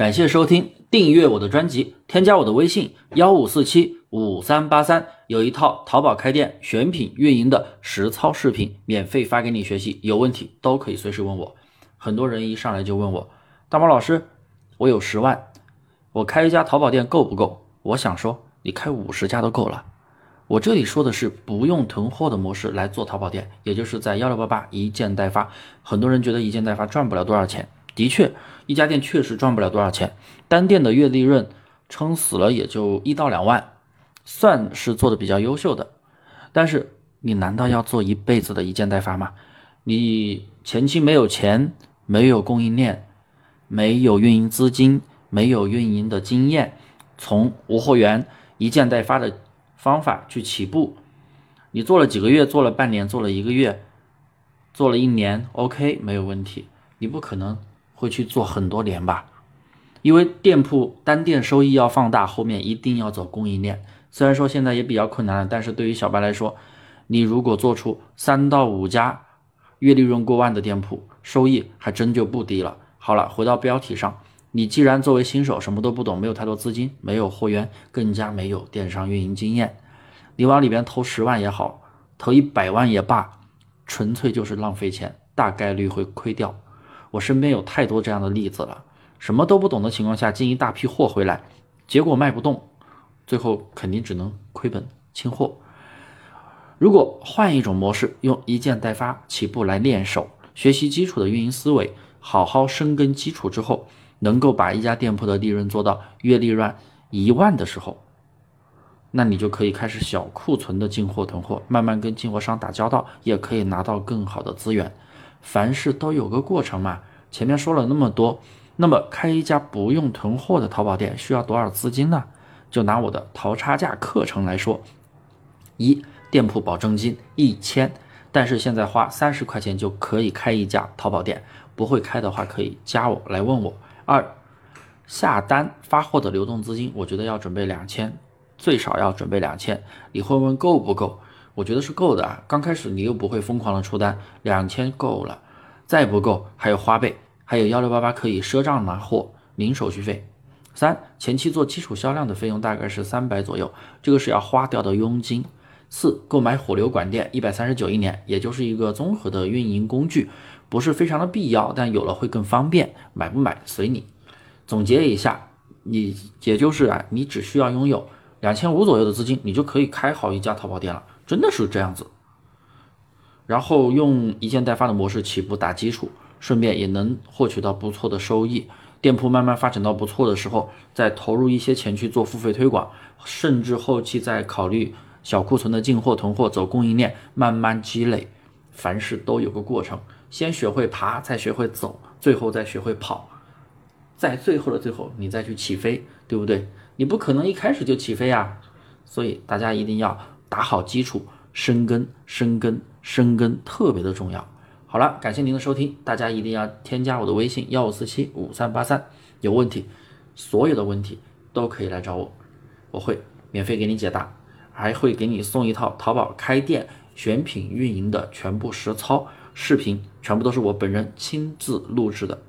感谢收听，订阅我的专辑，添加我的微信幺五四七五三八三，有一套淘宝开店选品运营的实操视频，免费发给你学习，有问题都可以随时问我。很多人一上来就问我，大毛老师，我有十万，我开一家淘宝店够不够？我想说，你开五十家都够了。我这里说的是不用囤货的模式来做淘宝店，也就是在幺六八八一件代发。很多人觉得一件代发赚不了多少钱。的确，一家店确实赚不了多少钱，单店的月利润撑死了也就一到两万，算是做的比较优秀的。但是你难道要做一辈子的一件代发吗？你前期没有钱，没有供应链，没有运营资金，没有运营的经验，从无货源一件代发的方法去起步，你做了几个月，做了半年，做了一个月，做了一年，OK，没有问题。你不可能。会去做很多年吧，因为店铺单店收益要放大，后面一定要走供应链。虽然说现在也比较困难了，但是对于小白来说，你如果做出三到五家月利润过万的店铺，收益还真就不低了。好了，回到标题上，你既然作为新手什么都不懂，没有太多资金，没有货源，更加没有电商运营经验，你往里边投十万也好，投一百万也罢，纯粹就是浪费钱，大概率会亏掉。我身边有太多这样的例子了，什么都不懂的情况下进一大批货回来，结果卖不动，最后肯定只能亏本清货。如果换一种模式，用一件代发起步来练手，学习基础的运营思维，好好深耕基础之后，能够把一家店铺的利润做到月利润一万的时候，那你就可以开始小库存的进货囤货，慢慢跟进货商打交道，也可以拿到更好的资源。凡事都有个过程嘛，前面说了那么多，那么开一家不用囤货的淘宝店需要多少资金呢？就拿我的淘差价课程来说，一店铺保证金一千，但是现在花三十块钱就可以开一家淘宝店，不会开的话可以加我来问我。二下单发货的流动资金，我觉得要准备两千，最少要准备两千，你会问够不够？我觉得是够的啊，刚开始你又不会疯狂的出单，两千够了，再不够还有花呗，还有幺六八八可以赊账拿货，零手续费。三前期做基础销量的费用大概是三百左右，这个是要花掉的佣金。四购买火流管店一百三十九一年，也就是一个综合的运营工具，不是非常的必要，但有了会更方便，买不买随你。总结一下，你也就是啊，你只需要拥有两千五左右的资金，你就可以开好一家淘宝店了。真的是这样子，然后用一件代发的模式起步打基础，顺便也能获取到不错的收益。店铺慢慢发展到不错的时候，再投入一些钱去做付费推广，甚至后期再考虑小库存的进货囤货，走供应链，慢慢积累。凡事都有个过程，先学会爬，再学会走，最后再学会跑，在最后的最后，你再去起飞，对不对？你不可能一开始就起飞啊！所以大家一定要。打好基础，深耕、深耕、深耕，特别的重要。好了，感谢您的收听，大家一定要添加我的微信幺五四七五三八三，有问题，所有的问题都可以来找我，我会免费给你解答，还会给你送一套淘宝开店选品运营的全部实操视频，全部都是我本人亲自录制的。